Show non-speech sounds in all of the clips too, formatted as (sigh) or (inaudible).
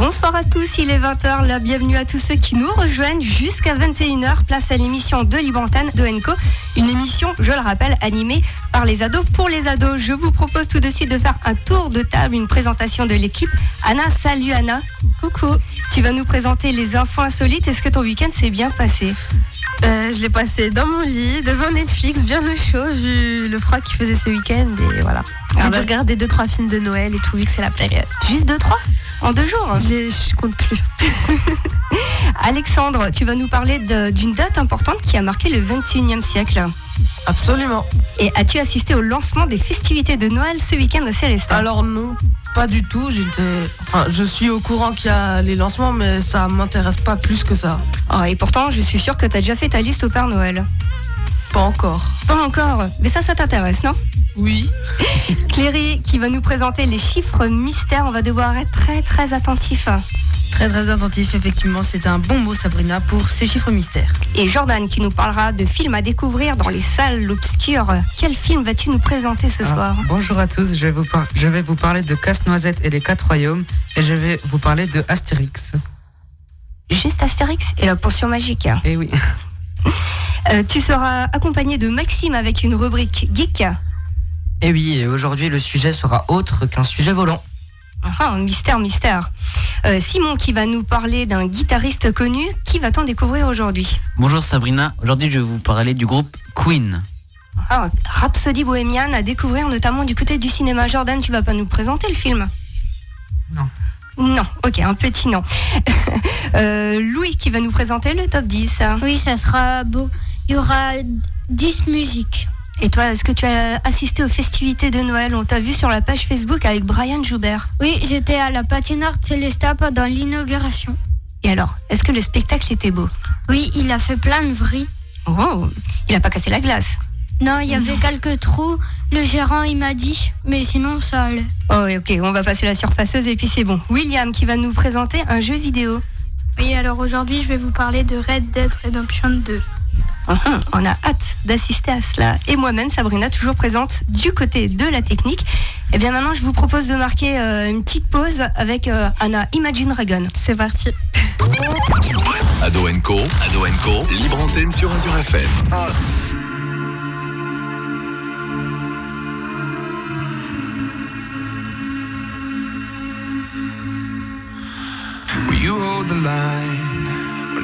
Bonsoir à tous, il est 20h, la bienvenue à tous ceux qui nous rejoignent jusqu'à 21h, place à l'émission de Libantane de Enco, une émission, je le rappelle, animée par les ados pour les ados. Je vous propose tout de suite de faire un tour de table, une présentation de l'équipe. Anna, salut Anna. Coucou. Tu vas nous présenter les infos insolites. Est-ce que ton week-end s'est bien passé? Euh, je l'ai passé dans mon lit, devant Netflix, bien au chaud, vu le froid qu'il faisait ce week-end. Et voilà. J'ai ah dû bah, regarder 2-3 films de Noël et tout, vu que c'est la période. Juste 2-3 En deux jours Je compte plus. (laughs) Alexandre, tu vas nous parler d'une date importante qui a marqué le 21e siècle. Absolument. Et as-tu assisté au lancement des festivités de Noël ce week-end à Célestin? Alors non, pas du tout. enfin, je suis au courant qu'il y a les lancements, mais ça m'intéresse pas plus que ça. Oh, et pourtant, je suis sûre que tu as déjà fait ta liste au Père Noël. Pas encore. Pas encore. Mais ça, ça t'intéresse, non? Oui. Cléry qui va nous présenter les chiffres mystères. On va devoir être très très attentif. Très très attentif, effectivement, c'est un bon mot Sabrina pour ces chiffres mystères. Et Jordan qui nous parlera de films à découvrir dans les salles obscures. Quel film vas-tu nous présenter ce ah, soir? Bonjour à tous, je vais, vous je vais vous parler de Casse-Noisette et les quatre royaumes et je vais vous parler de Astérix. Juste Astérix et la potion magique. Eh oui. (laughs) Euh, tu seras accompagné de Maxime avec une rubrique geek. Eh oui, et aujourd'hui le sujet sera autre qu'un sujet volant. Ah, mystère, mystère. Euh, Simon qui va nous parler d'un guitariste connu. Qui va-t-on découvrir aujourd'hui? Bonjour Sabrina, aujourd'hui je vais vous parler du groupe Queen. Ah, Rhapsody bohémienne à découvrir notamment du côté du cinéma. Jordan, tu vas pas nous présenter le film? Non. Non, ok, un petit non. (laughs) Euh, Louis qui va nous présenter le top 10. Oui, ça sera beau. Il y aura 10 musiques. Et toi, est-ce que tu as assisté aux festivités de Noël? On t'a vu sur la page Facebook avec Brian Joubert. Oui, j'étais à la patinoire Célesta pendant l'inauguration. Et alors, est-ce que le spectacle était beau? Oui, il a fait plein de vris. Oh, il n'a pas cassé la glace? Non, il y avait quelques trous. Le gérant, il m'a dit, mais sinon, ça allait. Oh, ok, on va passer la surfaceuse et puis c'est bon. William qui va nous présenter un jeu vidéo. Oui, alors aujourd'hui, je vais vous parler de Red Dead Redemption 2. Uh-huh. on a hâte d'assister à cela. Et moi-même, Sabrina, toujours présente du côté de la technique. Et eh bien maintenant, je vous propose de marquer euh, une petite pause avec euh, Anna Imagine Dragon. C'est parti. Ado Co, Ado Co, libre antenne sur Azure FM. you hold the line?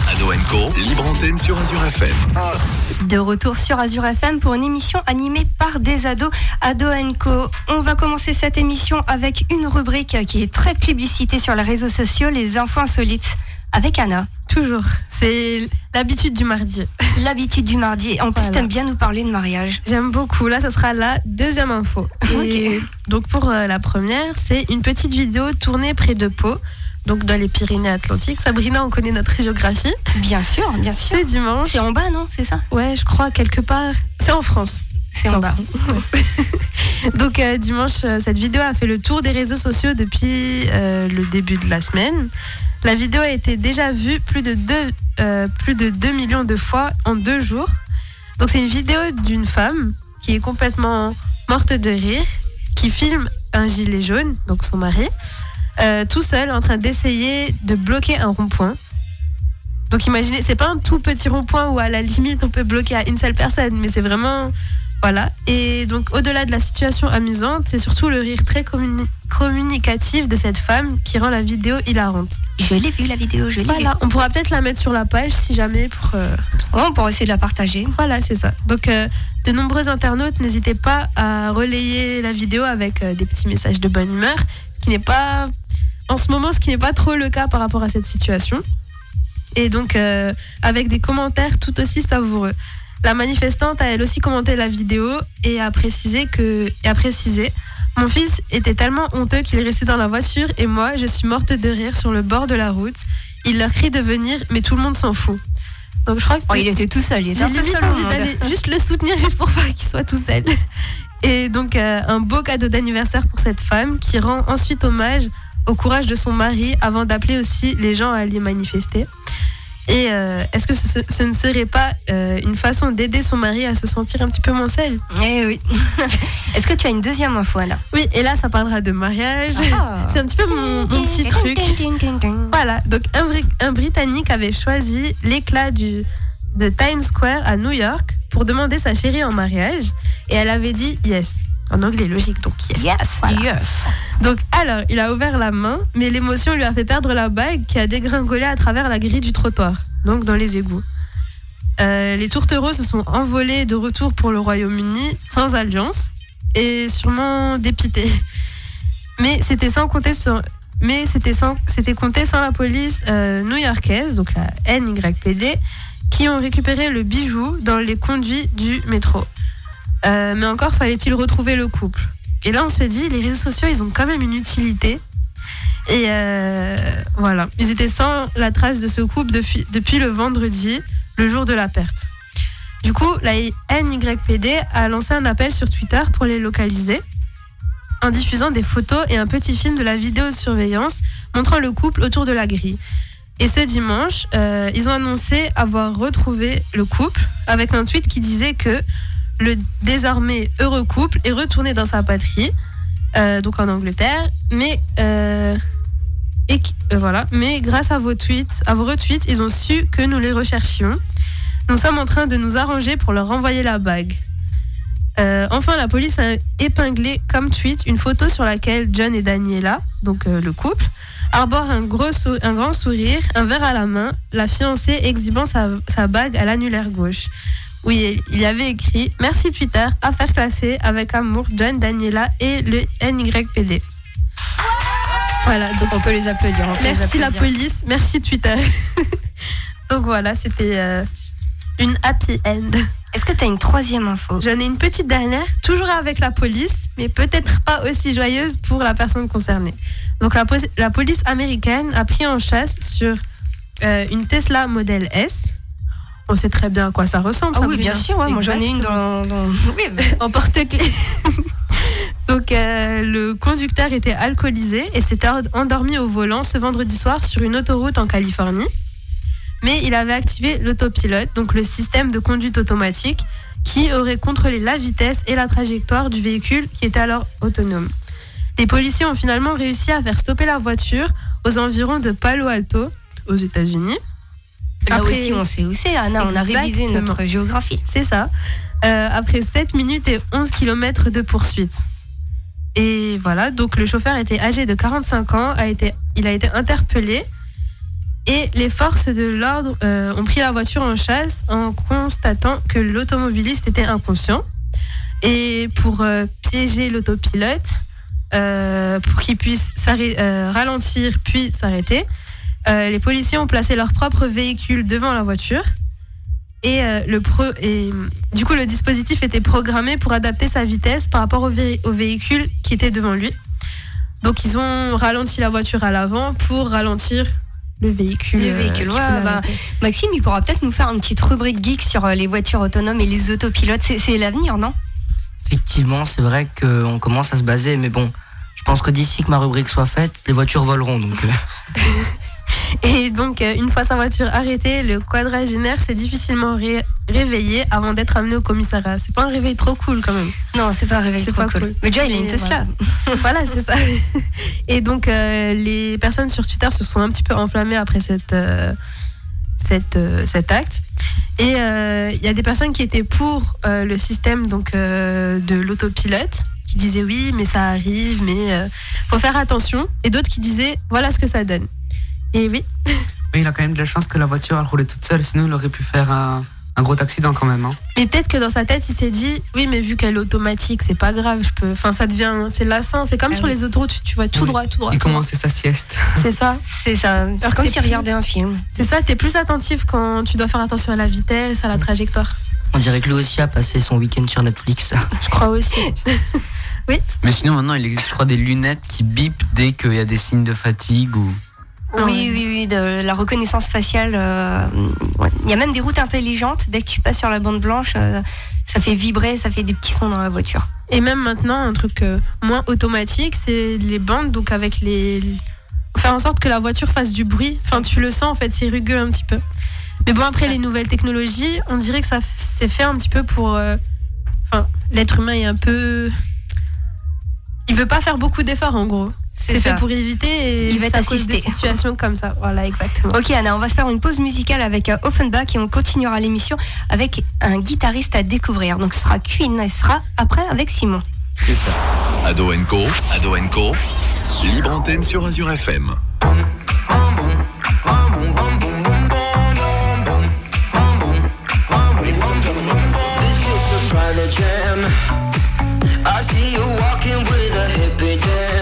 Bon, libre antenne sur Azure FM. De retour sur Azure FM pour une émission animée par des ados Ado Co. On va commencer cette émission avec une rubrique qui est très publicitée sur les réseaux sociaux, les infos insolites, avec Anna. Toujours. C'est l'habitude du mardi. L'habitude du mardi. En plus, Voilà. t'aimes bien nous parler de mariage. J'aime beaucoup. Là, ça sera la deuxième info. Et donc pour euh, la première, c'est une petite vidéo tournée près de Pau, donc dans les Pyrénées-Atlantiques. Sabrina, on connaît notre géographie. Bien sûr, bien sûr. C'est dimanche. C'est en bas, non? C'est ça? Ouais, je crois quelque part. C'est en France. C'est en bas. (laughs) Donc euh, dimanche, euh, cette vidéo a fait le tour des réseaux sociaux depuis euh, le début de la semaine. La vidéo a été déjà vue plus de 2, plus de 2 millions de fois en deux jours. Donc c'est une vidéo d'une femme qui est complètement morte de rire, qui filme un gilet jaune, donc son mari, euh, tout seul en train d'essayer de bloquer un rond-point. Donc imaginez, c'est pas un tout petit rond-point où à la limite on peut bloquer à une seule personne, mais c'est vraiment voilà. Et donc au-delà de la situation amusante, c'est surtout le rire très communi- communicatif de cette femme qui rend la vidéo hilarante. Je l'ai vu la vidéo, je l'ai Voilà, on pourra peut-être la mettre sur la page si jamais pour. euh, Ouais, on pourra essayer de la partager. Voilà, c'est ça. Donc, euh, de nombreux internautes, n'hésitez pas à relayer la vidéo avec euh, des petits messages de bonne humeur, ce qui n'est pas, en ce moment, ce qui n'est pas trop le cas par rapport à cette situation. Et donc, euh, avec des commentaires tout aussi savoureux. La manifestante a elle aussi commenté la vidéo et a précisé que, et a précisé, mon fils était tellement honteux qu'il est resté dans la voiture et moi, je suis morte de rire sur le bord de la route. Il leur crie de venir, mais tout le monde s'en fout. Donc je crois que Oh, il était tout seul, il était un peu seul, envie mon d'aller juste le soutenir juste pour pas qu'il soit tout seul. Et donc euh, un beau cadeau d'anniversaire pour cette femme qui rend ensuite hommage au courage de son mari avant d'appeler aussi les gens à aller manifester. Et euh, est-ce que ce, ce ne serait pas euh, une façon d'aider son mari à se sentir un petit peu moins seul? Eh oui. (laughs) Est-ce que tu as une deuxième info, Anna Oui, et là ça parlera de mariage. Ah. C'est un petit peu mon, mon petit truc. Voilà, donc un, un Britannique avait choisi l'éclat du, de Times Square à New York pour demander sa chérie en mariage et elle avait dit yes. En anglais logique, donc yes. Yes, Voilà. yes. Donc alors, il a ouvert la main, mais l'émotion lui a fait perdre la bague qui a dégringolé à travers la grille du trottoir, donc dans les égouts. Euh, les tourtereaux se sont envolés de retour pour le Royaume-Uni sans alliance et sûrement dépités. Mais c'était sans compter sur, mais c'était sans, c'était compté sans la police euh, new-yorkaise, donc la NYPD, qui ont récupéré le bijou dans les conduits du métro. Euh, mais encore fallait-il retrouver le couple. Et là, on se dit, les réseaux sociaux, ils ont quand même une utilité. Et euh, voilà, ils étaient sans la trace de ce couple depuis, le vendredi, le jour de la perte. Du coup, la NYPD a lancé un appel sur Twitter pour les localiser en diffusant des photos et un petit film de la vidéosurveillance montrant le couple autour de la grille. Et ce dimanche, euh, ils ont annoncé avoir retrouvé le couple avec un tweet qui disait que le désormais heureux couple est retourné dans sa patrie, euh, donc en Angleterre, mais euh, et euh, voilà, mais grâce à vos tweets, à vos retweets, ils ont su que nous les recherchions. Nous sommes en train de nous arranger pour leur renvoyer la bague. Enfin, la police a épinglé comme tweet une photo sur laquelle John et Daniela, donc le couple, arborent un, gros un grand sourire, un verre à la main, la fiancée exhibant sa, sa bague à l'annulaire gauche. Oui, il y avait écrit Merci Twitter, affaire classée, avec amour, John, Daniela et le NYPD. Voilà, donc On peut les applaudir. peut les merci la police, merci Twitter. (laughs) donc voilà, c'était euh, une happy end. Est-ce que tu as une troisième info? J'en ai une petite dernière, toujours avec la police, mais peut-être pas aussi joyeuse pour la personne concernée. Donc la police américaine a pris en chasse sur euh, une Tesla Model S. On sait très bien à quoi ça ressemble. Ah oui, bien sûr, ouais, moi j'en ai une Exactement. dans. dans- (laughs) Oui, mais- en porte-clés. (laughs) Donc euh, le conducteur était alcoolisé et s'était endormi au volant ce vendredi soir sur une autoroute en Californie. Mais il avait activé l'autopilote, donc le système de conduite automatique, qui aurait contrôlé la vitesse et la trajectoire du véhicule qui était alors autonome. Les policiers ont finalement réussi à faire stopper la voiture aux environs de Palo Alto, aux États-Unis. Là Après- aussi, on sait où c'est, Anna. On a révisé Exactement. notre géographie. C'est ça. Euh, après 7 minutes et 11 km de poursuite. Et voilà, donc le chauffeur était âgé de 45 ans, a été, il a été interpellé. Et les forces de l'ordre euh, ont pris la voiture en chasse en constatant que l'automobiliste était inconscient. Et pour euh, piéger l'autopilote, euh, pour qu'il puisse euh, ralentir puis s'arrêter, euh, les policiers ont placé leur propre véhicule devant la voiture. Et, euh, le pro- et du coup, le dispositif était programmé pour adapter sa vitesse par rapport au, vé- au véhicule qui était devant lui. Donc, ils ont ralenti la voiture à l'avant pour ralentir le véhicule. Le euh, véhicule, ouais, bah. Maxime, il pourra peut-être nous faire une petite rubrique geek sur les voitures autonomes et les autopilotes. C'est l'avenir, non? Effectivement, c'est vrai qu'on commence à se baser, mais bon, je pense que d'ici que ma rubrique soit faite, les voitures voleront. Donc, (laughs) Et donc, euh, une fois sa voiture arrêtée, le quadragénaire s'est difficilement ré- réveillé avant d'être amené au commissariat. C'est pas un réveil trop cool quand même. Non, c'est pas un réveil trop cool. cool. Mais déjà, il a une Tesla. (laughs) voilà, c'est ça. Et donc, euh, les personnes sur Twitter se sont un petit peu enflammées après cette, euh, cette, euh, cet acte. Et il y a des personnes qui étaient pour le système donc, de l'autopilote, qui disaient oui, mais ça arrive, mais faut faire attention. Et d'autres qui disaient voilà ce que ça donne. Et oui, Mais il a quand même de la chance que la voiture elle roulait toute seule, sinon il aurait pu faire un, un gros accident quand même. hein. Mais peut-être que dans sa tête, il s'est dit, oui, mais vu qu'elle est automatique, c'est pas grave, je peux. Enfin, ça devient, c'est lassant. C'est comme Ah sur oui. les autoroutes, tu, tu vois tout Oui. droit, tout droit. Il commençait sa sieste. (laughs) C'est ça. C'est ça. C'est Alors comme t'es regardait un film. C'est ça. T'es plus attentif quand tu dois faire attention à la vitesse, à la trajectoire. on dirait que lui aussi a passé son week-end sur Netflix. (laughs) Je crois aussi. (laughs) Mais sinon, maintenant, il existe, je crois, des lunettes qui bipent dès qu'il y a des signes de fatigue ou. Ah oui, ouais. oui, oui, de la reconnaissance faciale. euh, ouais. Il y a même des routes intelligentes. Dès que tu passes sur la bande blanche, euh, ça fait vibrer, ça fait des petits sons dans la voiture. Et même maintenant, un truc euh, moins automatique, c'est les bandes, donc avec les. Faire en sorte que la voiture fasse du bruit. Enfin, tu le sens, en fait, c'est rugueux un petit peu. Mais bon, après, les nouvelles technologies, on dirait que ça c'est fait un petit peu pour. Enfin, l'être humain est un peu. Il veut pas faire beaucoup d'efforts, en gros. C'est fait pour éviter et Il va des t'assister. situations comme ça. Voilà, exactement. Ok Anna, on va se faire une pause musicale avec euh, Offenbach et on continuera l'émission avec un guitariste à découvrir. Donc ce sera Queen et ce sera après avec Simon. C'est ça. Ado Co, Ado Co, libre antenne sur Azure FM. private jam. I see you walking with a hippie dance.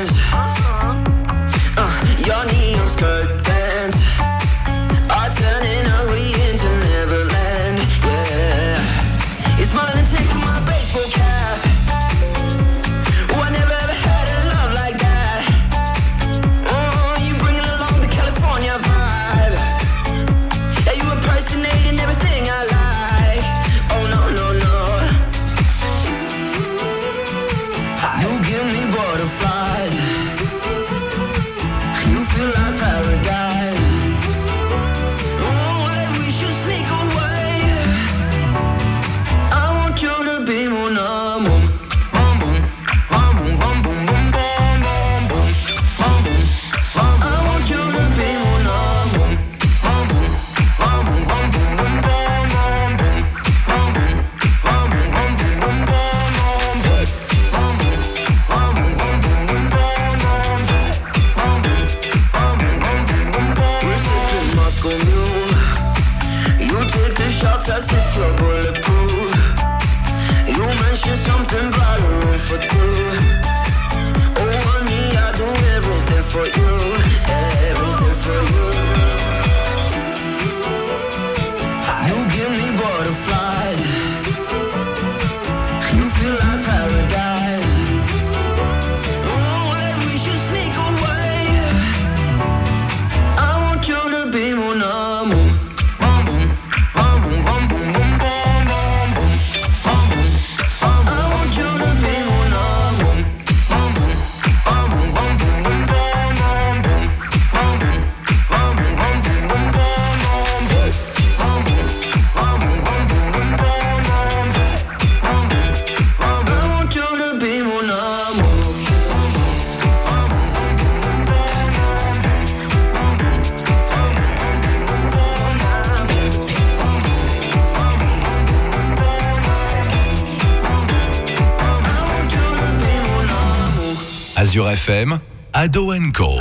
FM, Ado Co.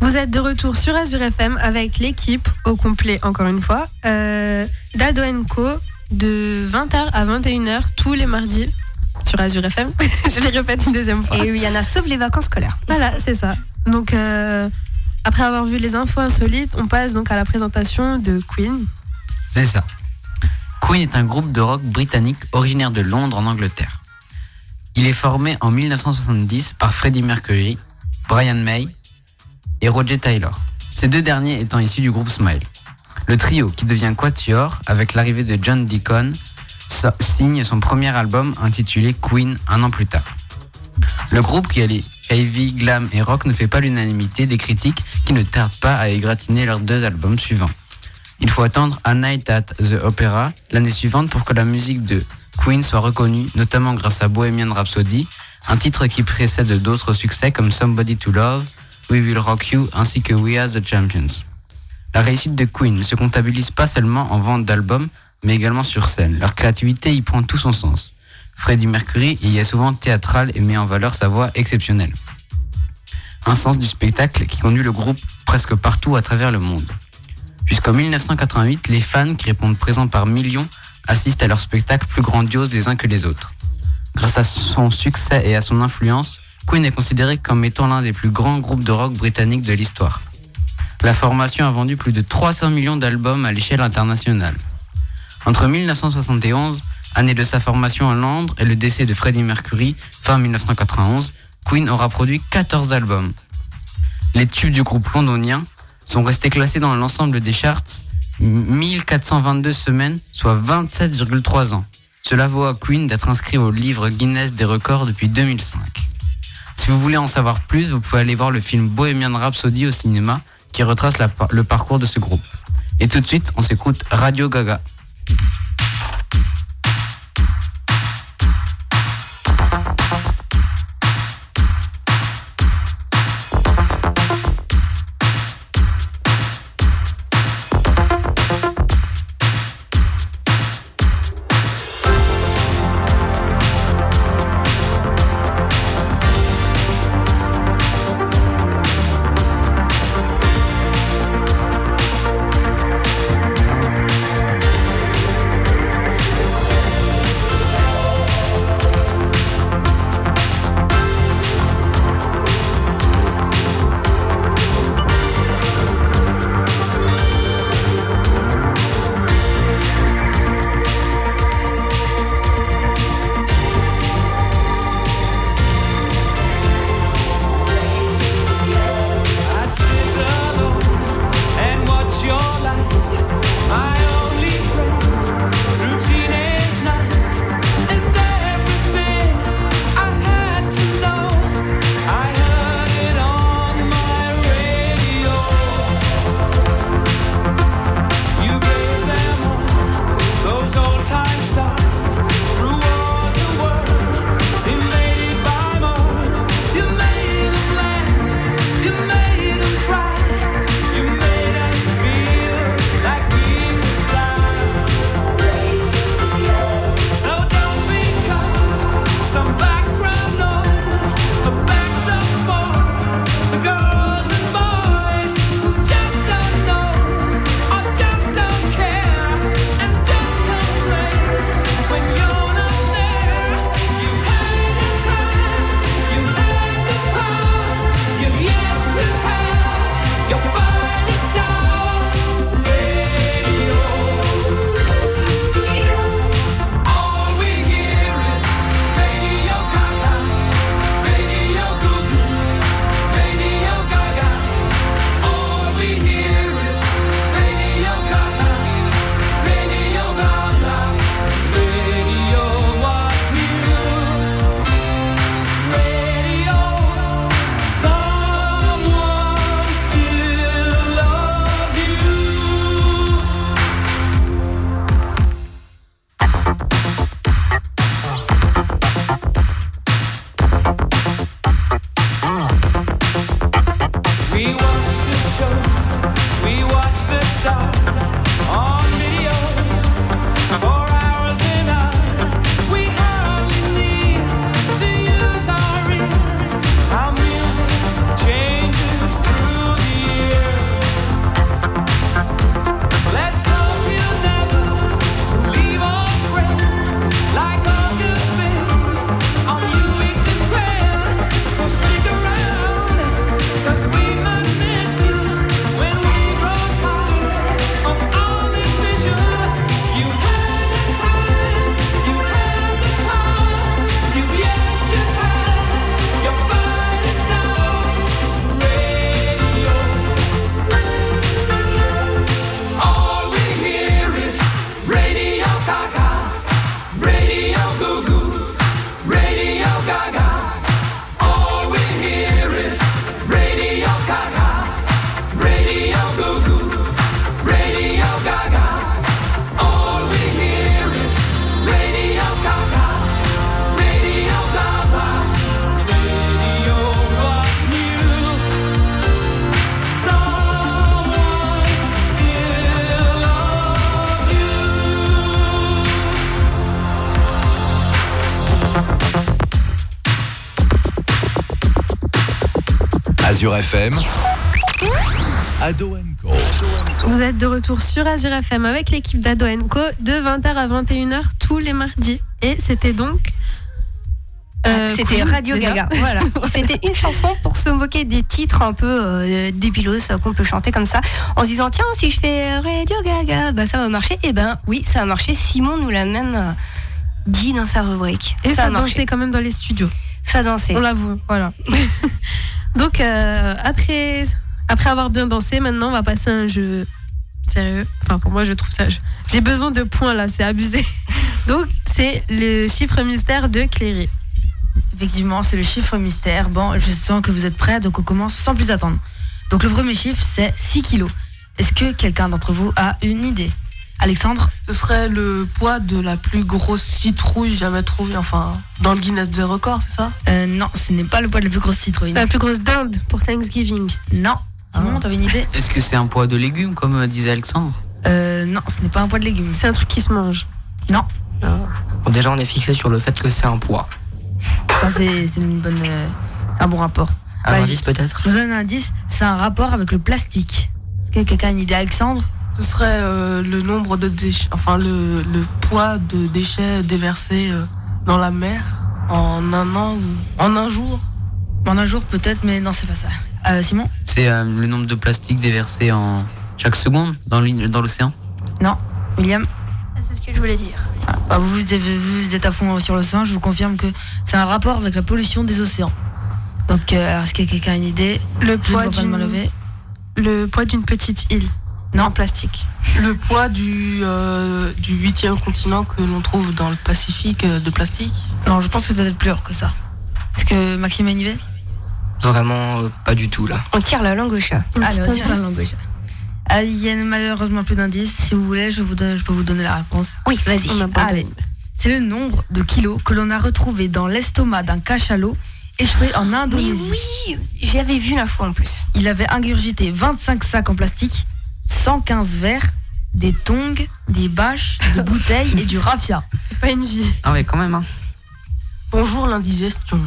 Vous êtes de retour sur Azure FM avec l'équipe au complet, encore une fois, euh, d'Ado Co de 20h à 21h tous les mardis sur Azure FM. (laughs) Je les répète une deuxième fois. Et il y en a sauf les vacances scolaires. Voilà, c'est ça. Donc, euh, après avoir vu les infos insolites, on passe donc à la présentation de Queen. C'est ça. Queen est un groupe de rock britannique originaire de Londres en Angleterre. Il est formé en 1970 par Freddie Mercury, Brian May et Roger Taylor. Ces deux derniers étant issus du groupe Smile. Le trio, qui devient Quatuor avec l'arrivée de John Deacon, signe son premier album intitulé Queen un an plus tard. Le groupe qui allie heavy, glam et rock ne fait pas l'unanimité des critiques qui ne tardent pas à égratigner leurs deux albums suivants. Il faut attendre A Night at the Opera l'année suivante pour que la musique de Queen soit reconnue, notamment grâce à Bohemian Rhapsody, un titre qui précède d'autres succès comme Somebody to Love, We Will Rock You ainsi que We Are the Champions. La réussite de Queen ne se comptabilise pas seulement en vente d'albums, mais également sur scène. Leur créativité y prend tout son sens. Freddie Mercury y est souvent théâtral et met en valeur sa voix exceptionnelle. Un sens du spectacle qui conduit le groupe presque partout à travers le monde. Jusqu'en 1988, les fans qui répondent présents par millions assistent à leurs spectacles plus grandioses les uns que les autres. Grâce à son succès et à son influence, Queen est considéré comme étant l'un des plus grands groupes de rock britanniques de l'histoire. La formation a vendu plus de 300 millions d'albums à l'échelle internationale. Entre 1971, année de sa formation à Londres, et le décès de Freddie Mercury, fin 1991, Queen aura produit 14 albums. Les tubes du groupe londonien sont restés classés dans l'ensemble des charts 1422 semaines, soit 27,3 ans. Cela vaut à Queen d'être inscrit au livre Guinness des records depuis 2005. Si vous voulez en savoir plus, vous pouvez aller voir le film Bohemian Rhapsody au cinéma qui retrace le parcours de ce groupe. Et tout de suite, on s'écoute Radio Gaga. Azure FM. Ado Co. Vous êtes de retour sur Azure FM avec l'équipe d'Ado Co de 20h à 21h tous les mardis. Et c'était donc. euh, C'était Queen, Radio déjà. Gaga. (laughs) Voilà. C'était une chanson pour se moquer des titres un peu euh, débilos euh, qu'on peut chanter comme ça en se disant tiens si je fais Radio Gaga bah ça va marcher. Et ben oui ça a marché. Simon nous l'a même euh, dit dans sa rubrique. Et ça, a marché. dansait quand même dans les studios. Ça dansait. On l'avoue, voilà. (laughs) Donc euh, après, après avoir bien dansé, maintenant on va passer à un jeu sérieux. Enfin pour moi je trouve ça. J'ai besoin de points là, c'est abusé. (laughs) Donc c'est le chiffre mystère de Cléry. Effectivement, c'est le chiffre mystère. Bon, je sens que vous êtes prêts, donc on commence sans plus attendre. Donc le premier chiffre, c'est 6 kilos. Est-ce que quelqu'un d'entre vous a une idée? Alexandre Ce serait le poids de la plus grosse citrouille jamais trouvée, enfin, dans le Guinness des records, c'est ça? Euh, Non, ce n'est pas le poids de la plus grosse citrouille. La plus grosse dinde pour Thanksgiving. Non. Simon, t'avais une idée? Est-ce que c'est un poids de légumes, comme euh, disait Alexandre? Euh, non, ce n'est pas un poids de légumes. C'est un truc qui se mange. Non. Bon, déjà, on est fixé sur le fait que c'est un poids. Ça, c'est c'est une bonne. euh, c'est un bon rapport. Un Bah, indice peut-être? Je vous donne un indice, c'est un rapport avec le plastique. Est-ce que quelqu'un a une idée, Alexandre? Ce serait euh, le nombre de déchets, enfin, le, le poids de déchets déversés euh, dans la mer en un an ou en un jour? En un jour peut-être, mais non, c'est pas ça. Euh, Simon? C'est euh, le nombre de plastiques déversés en chaque seconde dans l'in- dans l'océan? Non. William? C'est ce que je voulais dire. Bah, vous, vous êtes, vous êtes à fond sur l'océan, je vous confirme que c'est un rapport avec la pollution des océans. Donc, euh, alors, est-ce que quelqu'un a une idée? Le poids d'une petite île. Non. En plastique. Le poids du, euh, du huitième continent que l'on trouve dans le Pacifique euh, de plastique. Non, je pense que ça doit être plus lourd que ça. Est-ce que Maxime a une idée Vraiment euh, pas du tout là. On tire la langue au chat. Allez, on tire la langue au chat. Ah, Il y a malheureusement plus d'indices. Si vous voulez, je, vous donne- je peux vous donner la réponse. Oui vas-y. On Allez. C'est le nombre de kilos que l'on a retrouvé dans l'estomac d'un cachalot échoué en Mais Indonésie. oui j'avais vu l'info en plus. Il avait ingurgité 25 sacs en plastique, 115 verres, des tongs, des bâches, des (laughs) bouteilles et du raffia. C'est pas une vie. Ah ouais, quand même. Hein. Bonjour l'indigestion.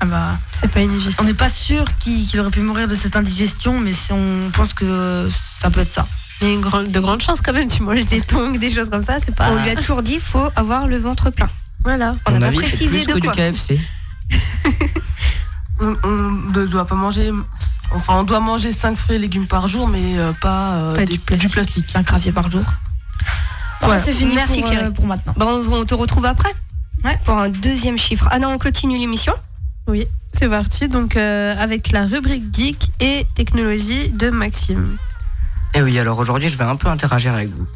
Ah bah, C'est pas une vie. on n'est pas sûr qu'il aurait pu mourir de cette indigestion, mais si on pense que ça peut être ça. Il y a une grande, de grandes chances quand même. Tu manges des tongs, des choses comme ça, c'est pas. On lui a toujours dit faut avoir le ventre plein. Voilà. On n'a pas précisé plus de que du quoi. KFC. (laughs) On, on ne doit pas manger. Enfin, on doit manger 5 fruits et légumes par jour, mais euh, pas, euh, Pas des- du plastique. du plastique. 5 rafias par jour. Voilà. c'est fini Merci, pour, euh, pour maintenant. Bon, on, on te retrouve après Ouais. Pour un deuxième chiffre. Ah non, on continue l'émission. Oui, c'est parti. Donc euh, avec la rubrique geek et technologie de Maxime. Et Eh oui, alors aujourd'hui, je vais un peu interagir avec vous.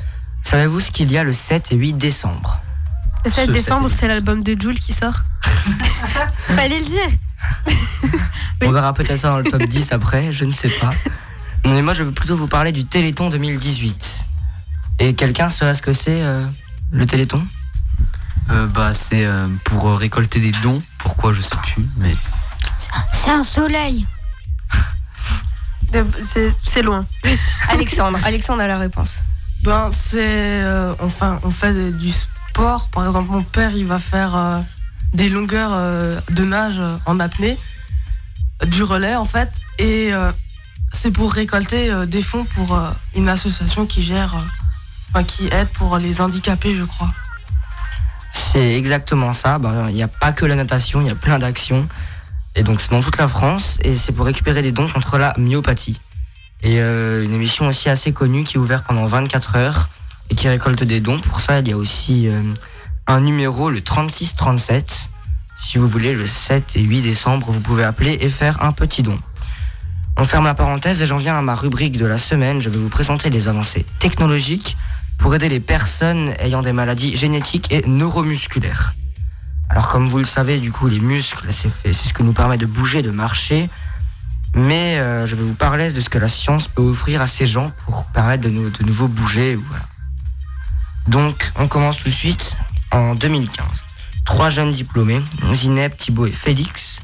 Savez-vous ce qu'il y a le 7 et 8 décembre? Le 7 Ce décembre, c'est l'album de Jules qui sort. (laughs) Fallait le dire. (laughs) Oui. On verra peut-être ça dans le top 10 après, je ne sais pas. Mais moi, je veux plutôt vous parler du Téléthon 2018. Et quelqu'un saurait ce que c'est, euh, le Téléthon? Euh, bah, c'est euh, pour euh, récolter des dons. Pourquoi, je sais plus. Mais C'est un soleil. Euh, C'est loin. (laughs) Alexandre. Alexandre a la réponse. Ben, c'est. euh, enfin, on fait du sport. Par exemple, mon père, il va faire euh, des longueurs euh, de nage euh, en apnée, du relais en fait. Et euh, c'est pour récolter des fonds pour une association qui gère. Enfin, qui aide pour les handicapés, je crois. C'est exactement ça. Ben, Il n'y a pas que la natation, il y a plein d'actions. Et donc, c'est dans toute la France. Et c'est pour récupérer des dons contre la myopathie. Et une émission aussi assez connue qui est ouverte pendant 24 heures et qui récolte des dons. Pour ça, il y a aussi un numéro, le 3637. Si vous voulez, le 7 et 8 décembre, vous pouvez appeler et faire un petit don. On ferme la parenthèse et j'en viens à ma rubrique de la semaine. Je vais vous présenter les avancées technologiques pour aider les personnes ayant des maladies génétiques et neuromusculaires. Alors comme vous le savez, du coup, les muscles, c'est ce qui nous permet de bouger, de marcher. Mais euh, je vais vous parler de ce que la science peut offrir à ces gens pour permettre de, nou- de nouveau bouger. Donc, on commence tout de suite en 2015. Trois jeunes diplômés, Zineb, Thibaut et Félix,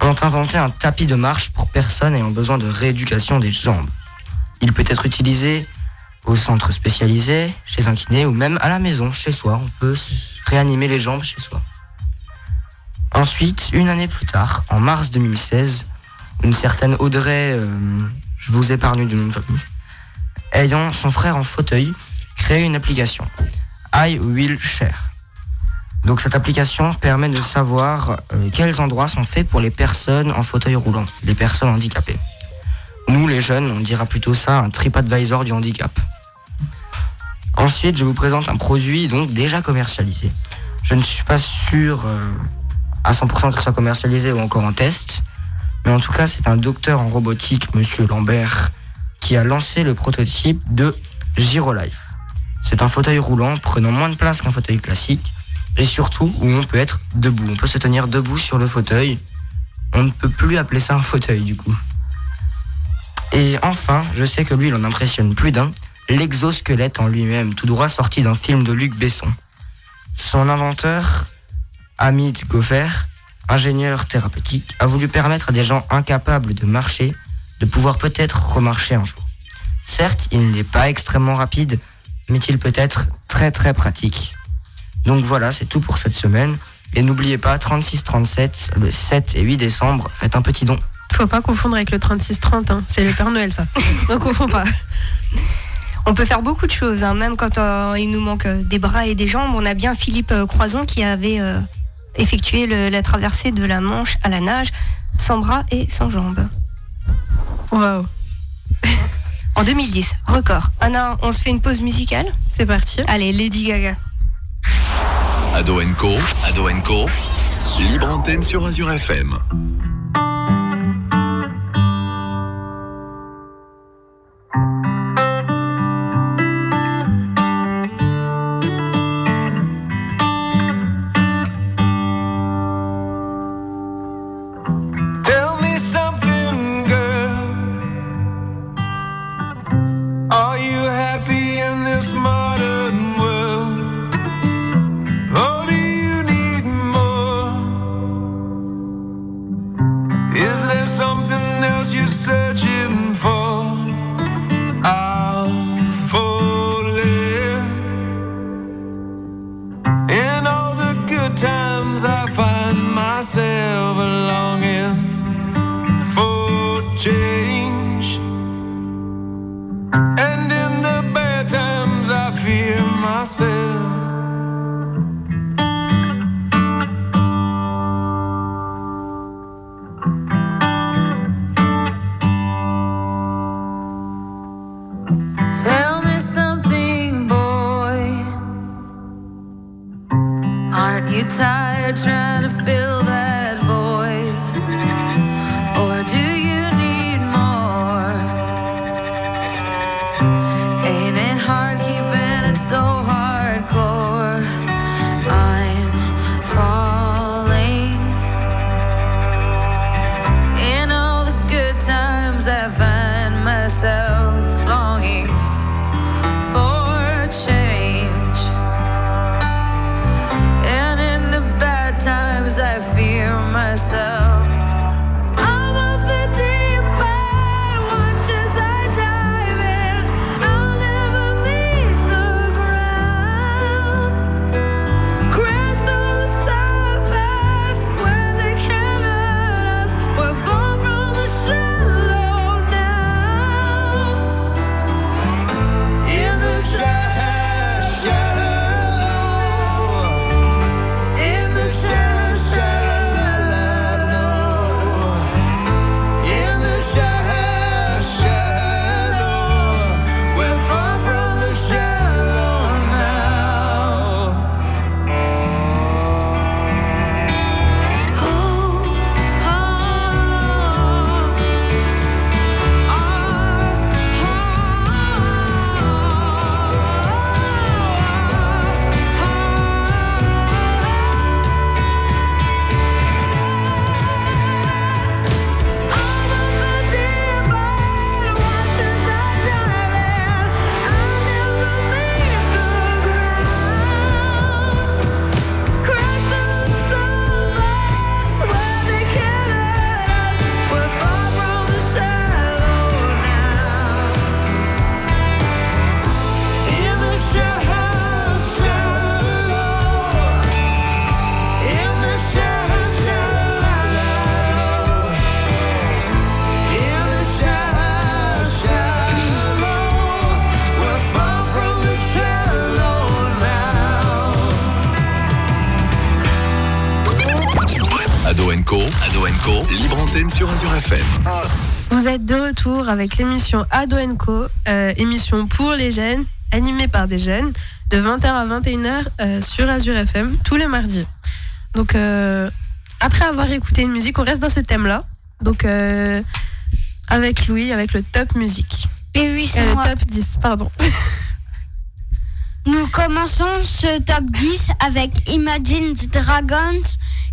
ont inventé un tapis de marche pour personnes ayant besoin de rééducation des jambes. Il peut être utilisé au centre spécialisé, chez un kiné ou même à la maison, chez soi. On peut réanimer les jambes chez soi. Ensuite, une année plus tard, en mars 2016, une certaine Audrey, euh, je vous épargne du nom de famille, ayant son frère en fauteuil, créé une application, I Will Share. Donc cette application permet de savoir euh, quels endroits sont faits pour les personnes en fauteuil roulant, les personnes handicapées. Nous, les jeunes, on dira plutôt ça un TripAdvisor du handicap. Ensuite, je vous présente un produit donc déjà commercialisé. Je ne suis pas sûr euh, à 100% que ce soit commercialisé ou encore en test, mais en tout cas, c'est un docteur en robotique, Monsieur Lambert, qui a lancé le prototype de GiroLife. C'est un fauteuil roulant prenant moins de place qu'un fauteuil classique et surtout où on peut être debout. On peut se tenir debout sur le fauteuil. On ne peut plus appeler ça un fauteuil du coup. Et enfin, je sais que lui, il en impressionne plus d'un, l'exosquelette en lui-même, tout droit sorti d'un film de Luc Besson. Son inventeur, Hamid Goffer, ingénieur thérapeutique, a voulu permettre à des gens incapables de marcher de pouvoir peut-être remarcher un jour. Certes, il n'est pas extrêmement rapide, mais il peut être très très pratique. Donc voilà, c'est tout pour cette semaine. Et n'oubliez pas, 36-37, le 7 et 8 décembre, faites un petit don. Faut pas confondre avec le 36-30, hein. c'est le Père Noël ça. (laughs) On confond pas. On peut faire beaucoup de choses, hein, même quand euh, il nous manque euh, des bras et des jambes. On a bien Philippe euh, Croison qui avait euh, effectué le- la traversée de la Manche à la nage, sans bras et sans jambes. Waouh. En 2010, record. Anna, on se fait une pause musicale? C'est parti. Allez, Lady Gaga. Ado Co, Ado Co, libre antenne sur Azure FM. Aren't you tired trying to fill that sur Azure FM. Vous êtes de retour avec l'émission Ado Co, euh, émission pour les jeunes, animée par des jeunes, de 20h à 21h euh, sur Azure FM, tous les mardis. Donc, euh, après avoir écouté une musique, on reste dans ce thème-là. Donc, euh, avec Louis, avec le top musique. Et oui, c'est Euh, le top 10, pardon. (laughs) Nous commençons ce top 10 avec Imagine Dragons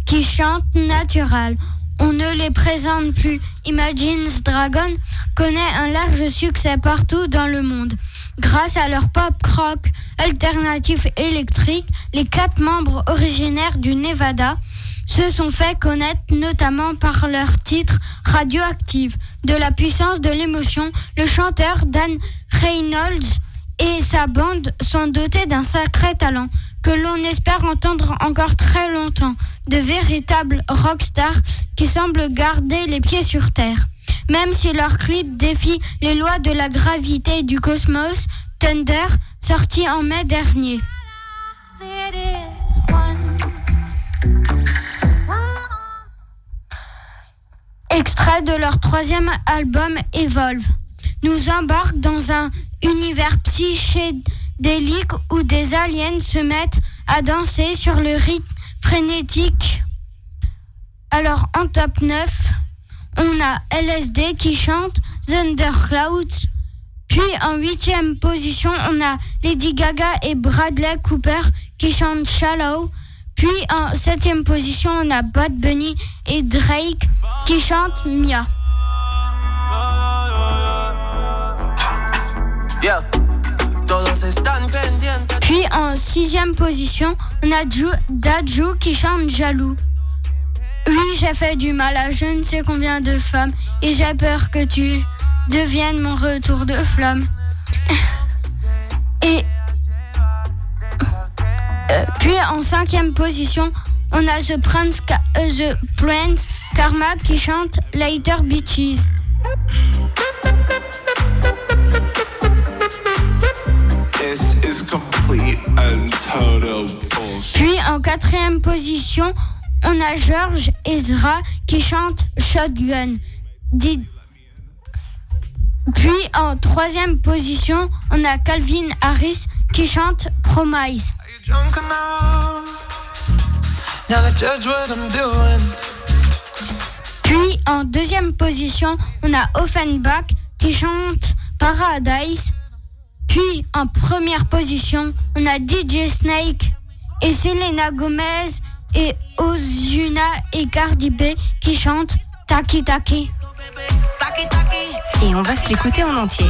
qui chante Natural. On ne les présente plus. Imagine Dragons connaît un large succès partout dans le monde. Grâce à leur pop rock alternatif électrique, les quatre membres originaires du Nevada se sont fait connaître notamment par leur titre Radioactive. De la puissance de l'émotion, le chanteur Dan Reynolds et sa bande sont dotés d'un sacré talent que l'on espère entendre encore très longtemps. De véritables rockstars qui semblent garder les pieds sur terre. Même si leur clip défie les lois de la gravité du cosmos, Thunder, sorti en mai dernier. Extrait de leur troisième album Evolve nous embarque dans un univers psychédélique où des aliens se mettent à danser sur le rythme frénétique. Alors en top 9, on a LSD qui chante Thunderclouds. Puis en huitième position, on a Lady Gaga et Bradley Cooper qui chantent Shallow. Puis en septième position, on a Bad Bunny et Drake qui chantent Mia. Puis en sixième position, on a Ju- Daju qui chante Jaloux. Oui, j'ai fait du mal à je ne sais combien de femmes et j'ai peur que tu deviennes mon retour de flamme. Et euh, puis en cinquième position, on a The Prince, Ka- euh, The Prince Karma qui chante Later Beaches. Puis en quatrième position, on a George Ezra qui chante Shotgun. Puis en troisième position, on a Calvin Harris qui chante Promise. Drunk enough? Now to judge what I'm doing. Puis en deuxième position, on a Offenbach qui chante Paradise. Puis en première position, on a DJ Snake et Selena Gomez et Ozuna et Cardi B qui chantent Taki Taki. Et on va se l'écouter en entier.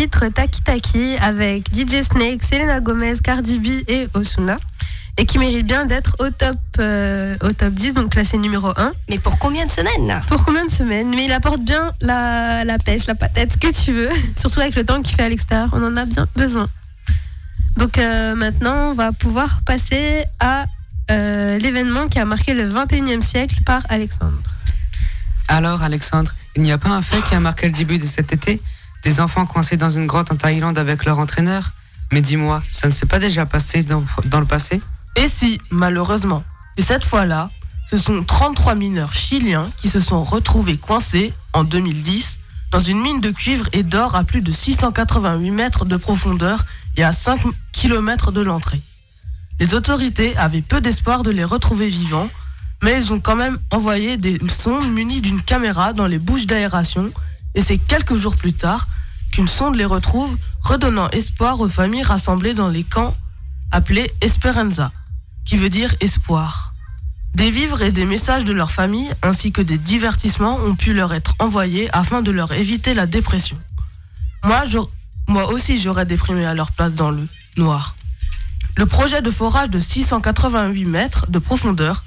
Titre Taki Taki avec DJ Snake, Selena Gomez, Cardi B et Osuna. Et qui mérite bien d'être au top, euh, au top 10, donc classé numéro 1. Mais pour combien de semaines? Pour combien de semaines? Mais il apporte bien la, la pêche, la patate, ce que tu veux. (laughs) Surtout avec le temps qu'il fait à l'extérieur, on en a bien besoin. Donc euh, maintenant, on va pouvoir passer à euh, l'événement qui a marqué le 21e siècle par Alexandre. Alors, Alexandre, il n'y a pas un fait qui a marqué le début de cet été? Des enfants coincés dans une grotte en Thaïlande avec leur entraîneur Mais dis-moi, ça ne s'est pas déjà passé dans, le passé? Et si, malheureusement. Et cette fois-là, ce sont 33 mineurs chiliens qui se sont retrouvés coincés en 2010 dans une mine de cuivre et d'or à plus de 688 mètres de profondeur et à 5 km de l'entrée. Les autorités avaient peu d'espoir de les retrouver vivants, mais ils ont quand même envoyé des sondes munies d'une caméra dans les bouches d'aération et c'est quelques jours plus tard qu'une sonde les retrouve, redonnant espoir aux familles rassemblées dans les camps appelés Esperanza, qui veut dire espoir. Des vivres et des messages de leur famille ainsi que des divertissements ont pu leur être envoyés afin de leur éviter la dépression. Moi, aussi, j'aurais déprimé à leur place dans le noir. Le projet de forage de 688 mètres de profondeur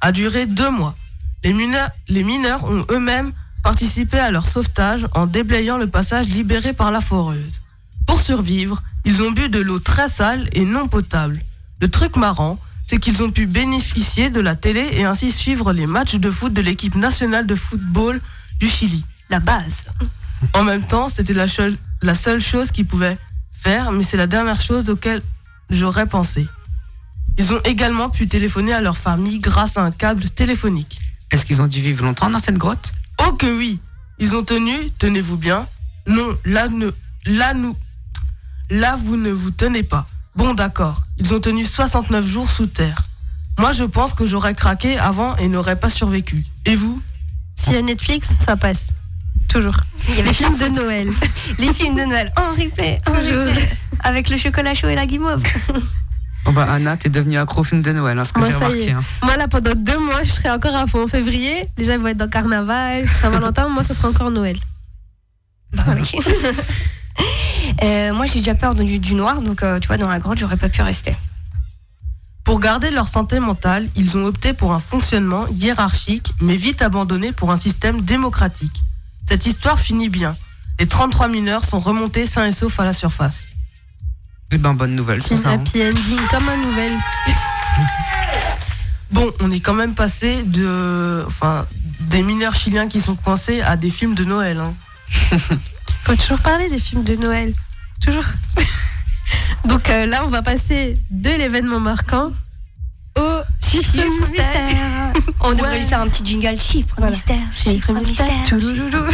a duré deux mois. Les mineurs, les mineurs ont eux-mêmes participé à leur sauvetage en déblayant le passage libéré par la foreuse. Pour survivre, ils ont bu de l'eau très sale et non potable. Le truc marrant, c'est qu'ils ont pu bénéficier de la télé et ainsi suivre les matchs de foot de l'équipe nationale de football du Chili. La base. En même temps, c'était la, seule- la seule chose qu'ils pouvaient faire, mais c'est la dernière chose auquel j'aurais pensé. Ils ont également pu téléphoner à leur famille grâce à un câble téléphonique. Est-ce qu'ils ont dû vivre longtemps dans cette grotte? Oh que oui Ils ont tenu, tenez-vous bien. Non, là, ne, là, nous, là, vous ne vous tenez pas. Bon, d'accord. Ils ont tenu 69 jours sous terre. Moi, je pense que j'aurais craqué avant et n'aurais pas survécu. Et vous? Si y a Netflix, ça passe. Toujours. Il y avait les films de Noël. Les films de Noël en replay, Toujours. Avec le chocolat chaud et la guimauve. (laughs) Oh bah Anna, t'es devenue accro au film de Noël, hein, ce que Moi, j'ai remarqué. hein. Moi, là, pendant deux mois, je serai encore à fond. En février, les gens ils vont être dans Carnaval, Saint-Valentin. moi, ça sera encore Noël. Bah oui. (laughs) Euh, moi, j'ai déjà peur du, du noir, donc euh, tu vois, dans la grotte, j'aurais pas pu rester. Pour garder leur santé mentale, ils ont opté pour un fonctionnement hiérarchique, mais vite abandonné pour un système démocratique. Cette histoire finit bien. Les 33 mineurs sont remontés sains et saufs à la surface. Eh ben, bonne nouvelle, c'est ça. hein. Happy Ending, comme un nouvel. (laughs) Bon, on est quand même passé de, enfin, des mineurs chiliens qui sont coincés à des films de Noël. hein. (laughs) Faut toujours parler des films de Noël. Toujours. (laughs) Donc euh, là, on va passer de l'événement marquant au chiffre mystère. mystère. On devrait lui faire un petit jingle chiffre mystère. Chiffre mystère. Toulouloulou.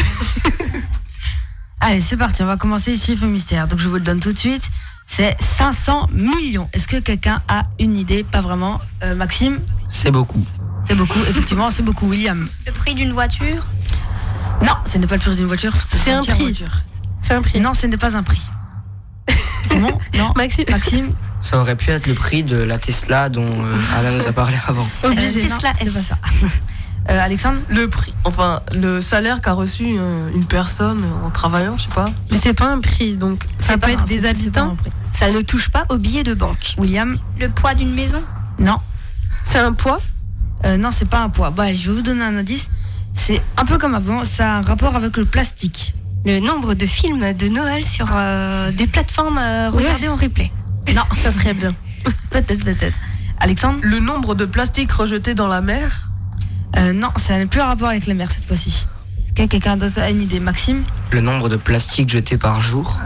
Allez, c'est parti, on va commencer le chiffre mystère. Donc je vous le donne tout de suite. C'est 500 millions. Est-ce que quelqu'un a une idée Pas vraiment. Euh, Maxime C'est beaucoup. C'est beaucoup, effectivement, c'est beaucoup. William Le prix d'une voiture? Non, ce n'est pas le prix d'une voiture, C'est un prix. voiture. C'est un prix. Non, ce n'est pas un prix. C'est bon? (laughs) Non Maxime Maxime Ça aurait pu être le prix de la Tesla dont euh, Anna nous a parlé avant. Obligé, non, c'est pas ça. Euh, Alexandre Le prix, enfin, le salaire qu'a reçu euh, une personne en travaillant, je sais pas. Mais c'est pas un prix, donc ça peut être des habitants. Ça ne touche pas au billet de banque. William Le poids d'une maison? Non. C'est un poids? Euh, Non, c'est pas un poids. Bah, je vais vous donner un indice. C'est un peu comme avant, ça a un rapport avec le plastique. Le nombre de films de Noël sur euh, des plateformes euh, regardées en replay. Non, (laughs) ça serait bien. peut-être, peut-être. Alexandre Le nombre de plastiques rejetés dans la mer? Euh, Non, ça n'a plus un rapport avec la mer cette fois-ci. Est-ce que quelqu'un d'autre a une idée Maxime Le nombre de plastiques jetés par jour.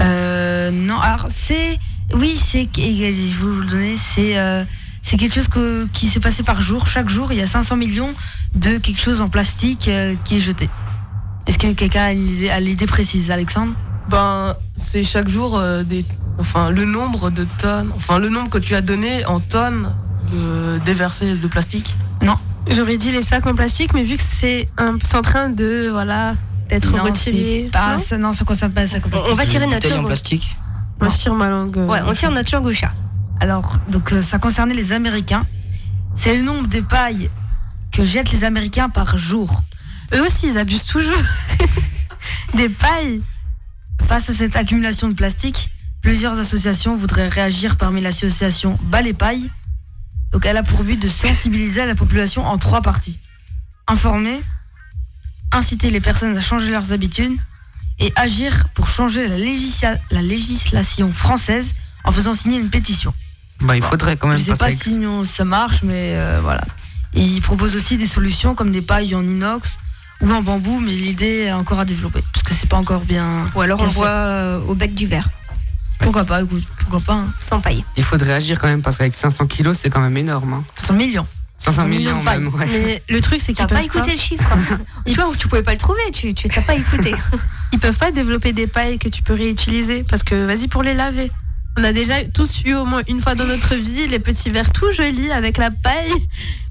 Euh, non, alors c'est. Oui, c'est. Je vais vous le donner. C'est. euh, c'est quelque chose que- qui s'est passé par jour. Chaque jour, il y a 500 millions de quelque chose en plastique euh, qui est jeté. Est-ce que quelqu'un a une idée- a l'idée précise, Alexandre? Ben, c'est chaque jour euh, des, enfin, le nombre de tonnes, enfin, le nombre que tu as donné en tonnes de déversés de plastique. J'aurais dit les sacs en plastique, mais vu que c'est en train de voilà d'être Non, retiré. pas non ça, non, ça concerne pas ça. On va tirer notre Bouteilles en langue. plastique. Moi, je tire ma langue. euh, Ouais, on tire notre langue au chat. Alors, donc euh, ça concernait les Américains. C'est le nombre de pailles que jettent les Américains par jour. Eux aussi, ils abusent toujours. (laughs) Des pailles. Face à cette accumulation de plastique, plusieurs associations voudraient réagir parmi l'association Bas les pailles. Donc elle a pour but de sensibiliser la population en trois parties. Informer, inciter les personnes à changer leurs habitudes et agir pour changer la, législa- la législation française en faisant signer une pétition. Bah, il faudrait quand même Je sais pas avec- si ça marche, mais euh, voilà. Et il propose aussi des solutions comme des pailles en inox ou en bambou, mais l'idée est encore à développer parce que c'est pas encore bien. Ou alors on fait. voit euh, au bec du verre, Pourquoi pas, écoute, pourquoi pas. hein. sans paille. Il faudrait agir quand même parce qu'avec 500 kilos, c'est quand même énorme. hein. 500 millions. 500 millions, millions de pailles. même, ouais. Mais le truc, c'est qu'ils peuvent pas écouté le chiffre. (laughs) Et toi, tu pouvais pas le trouver, tu tu t'as pas écouté. (laughs) Ils peuvent pas développer des pailles que tu peux réutiliser parce que vas-y pour les laver. On a déjà tous eu au moins une fois dans notre vie les petits verres tout jolis avec la paille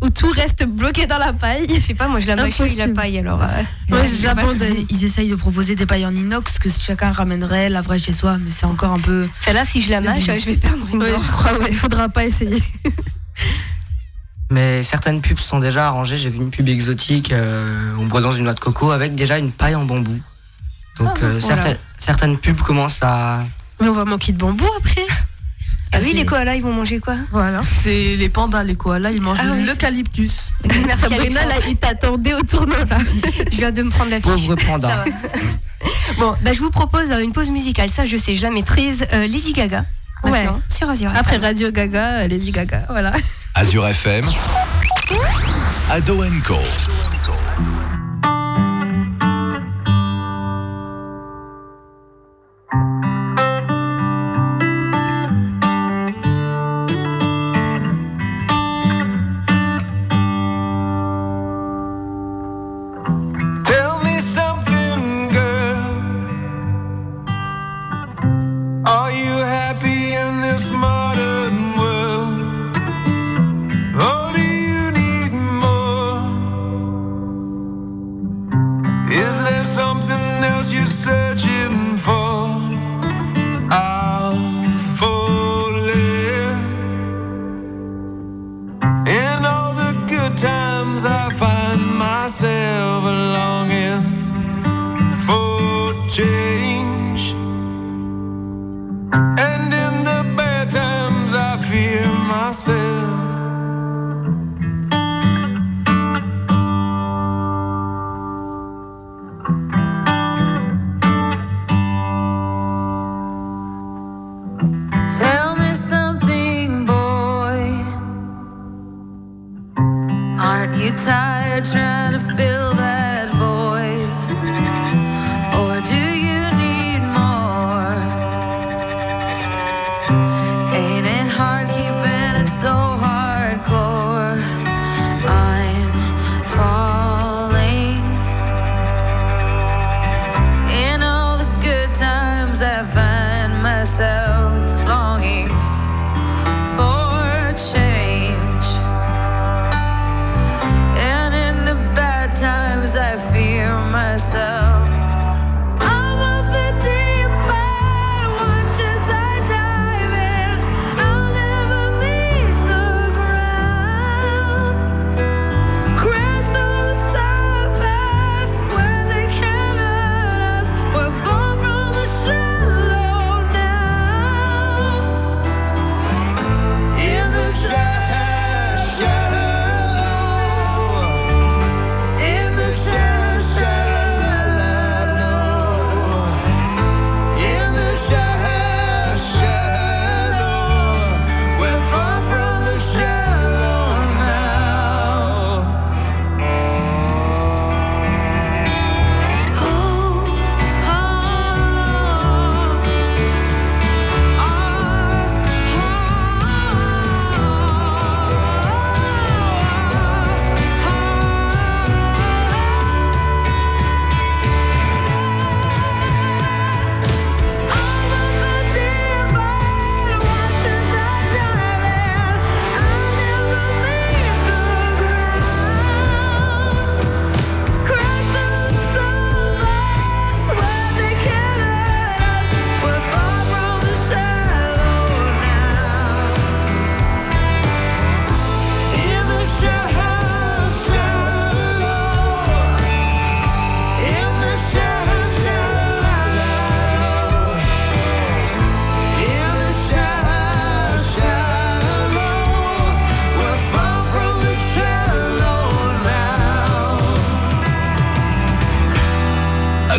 où tout reste bloqué dans la paille. Je sais pas, moi je la mâchouille la paille alors. euh, Ouais, Ouais, j'abandonne. ils, ils essayent de proposer des pailles en inox que chacun ramènerait, laverait chez soi, mais c'est encore un peu. Celle-là, si je la mâche, je vais perdre une Ouais, dent. je crois, ouais, faudra pas essayer. (laughs) Mais certaines pubs sont déjà arrangées. J'ai vu une pub exotique. euh, on boit dans une noix de coco avec déjà une paille en bambou. Donc Ah, euh, voilà. certaines, certaines pubs commencent à. Mais on va manquer de bambou après. Ah oui, les koalas, ils vont manger quoi? Voilà. C'est les pandas, les koalas, ils mangent Ah oui, l'eucalyptus. Merci Sabrina, là, il (laughs) (laughs) t'attendait au tournant là. (laughs) Je viens de me prendre la fiche. Pauvre panda. Bon, bah, je vous propose euh, une pause musicale. Ça, je sais, je la maîtrise. Euh, Lady Gaga. Ouais. Sur Azure Après FM. Radio Gaga, euh, Lady Gaga, voilà. Azure FM, Ado Co.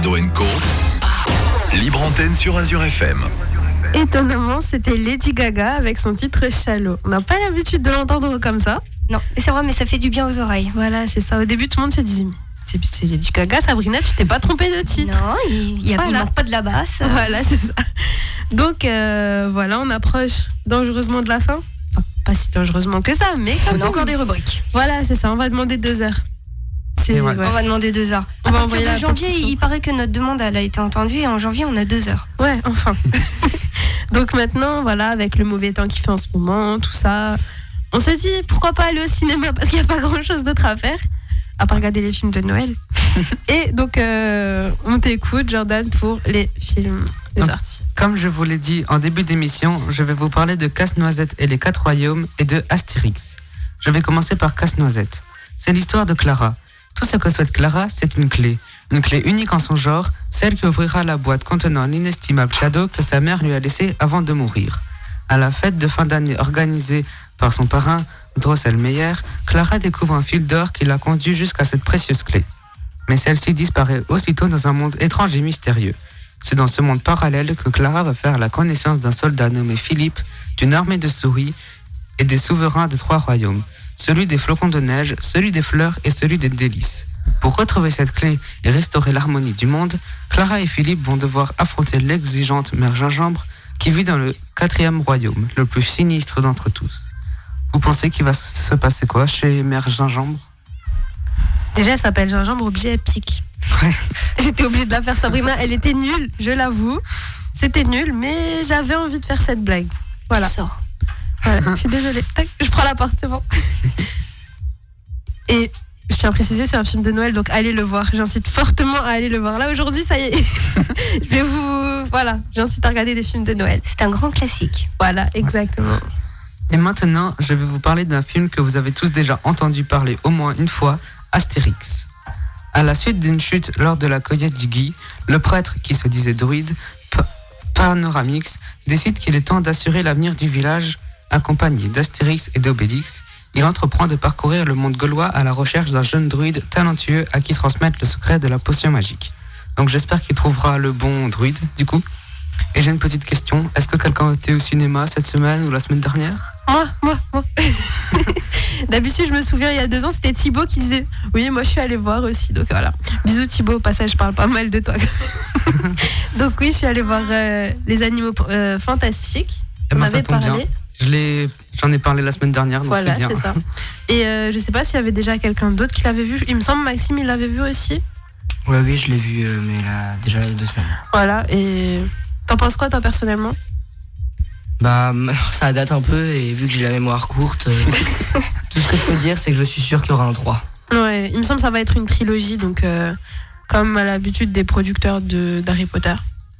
Ado Co. Libre antenne sur Azure FM. Étonnamment, c'était Lady Gaga avec son titre Shallow. On n'a pas l'habitude de l'entendre comme ça. Non, c'est vrai, mais ça fait du bien aux oreilles. Voilà, c'est ça. Au début, tout le monde se disait, c'est Lady Gaga, Sabrina, tu t'es pas trompée de titre. Non, il y a il manque pas de la basse. Voilà, c'est ça. Donc, euh, voilà, on approche dangereusement de la fin. Enfin, pas si dangereusement que ça, mais quand On a encore des rubriques. Voilà, c'est ça. On va demander deux heures. C'est ouais. On va demander deux heures. On à va partir envoyer de janvier, il paraît que notre demande elle a été entendue et en janvier, on a deux heures. Ouais, enfin. (laughs) Donc maintenant, voilà, avec le mauvais temps qu'il fait en ce moment, tout ça, on se dit pourquoi pas aller au cinéma parce qu'il n'y a pas grand chose d'autre à faire, à part regarder les films de Noël. (laughs) Et donc, euh, on t'écoute, Jordan, pour les films des Donc, sorties. Comme je vous l'ai dit en début d'émission, je vais vous parler de Casse-Noisette et les quatre royaumes et de Astérix. Je vais commencer par Casse-Noisette. C'est l'histoire de Clara. Tout ce que souhaite Clara, c'est une clé. Une clé unique en son genre, celle qui ouvrira la boîte contenant l'inestimable cadeau que sa mère lui a laissé avant de mourir. À la fête de fin d'année organisée par son parrain, Drosselmeyer, Clara découvre un fil d'or qui la conduit jusqu'à cette précieuse clé. Mais celle-ci disparaît aussitôt dans un monde étrange et mystérieux. C'est dans ce monde parallèle que Clara va faire la connaissance d'un soldat nommé Philippe, d'une armée de souris et des souverains de trois royaumes, celui des flocons de neige, celui des fleurs et celui des délices. Pour retrouver cette clé et restaurer l'harmonie du monde, Clara et Philippe vont devoir affronter l'exigeante mère Gingembre qui vit dans le quatrième royaume, le plus sinistre d'entre tous. Vous pensez qu'il va se passer quoi chez mère Gingembre? Déjà, elle s'appelle Gingembre Objet Épique. (laughs) J'étais obligée de la faire, Sabrina. Elle était nulle, je l'avoue. C'était nul, mais j'avais envie de faire cette blague. Voilà. Sors. Voilà, je suis désolée. Tac, je prends la porte, c'est bon. Et je tiens à préciser, c'est un film de Noël, donc allez le voir. J'incite fortement à aller le voir. Là, aujourd'hui, ça y est. (laughs) je vais vous. Voilà, j'incite à regarder des films de Noël. C'est un grand classique. Voilà, exactement. Et maintenant, je vais vous parler d'un film que vous avez tous déjà entendu parler au moins une fois, Astérix. À la suite d'une chute lors de la cueillette du Guy, le prêtre, qui se disait druide, Pa- Panoramix, décide qu'il est temps d'assurer l'avenir du village. Accompagné d'Astérix et d'Obélix, il entreprend de parcourir le monde gaulois à la recherche d'un jeune druide talentueux à qui transmettre le secret de la potion magique. Donc j'espère qu'il trouvera le bon druide, du coup. Et j'ai une petite question. Est-ce que quelqu'un était au cinéma cette semaine ou la semaine dernière? Moi, moi, moi. (laughs) D'habitude, je me souviens, il y a deux ans, c'était Thibaut qui disait Oui, moi je suis allée voir aussi. Donc voilà. Bisous Thibaut, au passage, je parle pas mal de toi. (laughs) donc oui, je suis allée voir euh, Les Animaux euh, Fantastiques. Eh On ben, ça bien. Parlé. Je l'ai, j'en ai parlé la semaine dernière, donc Voilà, c'est bien. c'est ça. (laughs) Et euh, je sais pas s'il y avait déjà quelqu'un d'autre qui l'avait vu. Il me semble Maxime, il l'avait vu aussi. Ouais, oui, je l'ai vu, euh, mais là, déjà il y a deux semaines. Voilà. Et t'en penses quoi, toi, personnellement? Bah, (laughs) ça date un peu, et vu que j'ai la mémoire courte, euh, (laughs) tout ce que je peux dire, c'est que je suis sûr qu'il y aura un 3. Ouais, il me semble que ça va être une trilogie, donc euh, comme à l'habitude des producteurs de- d'Harry Potter.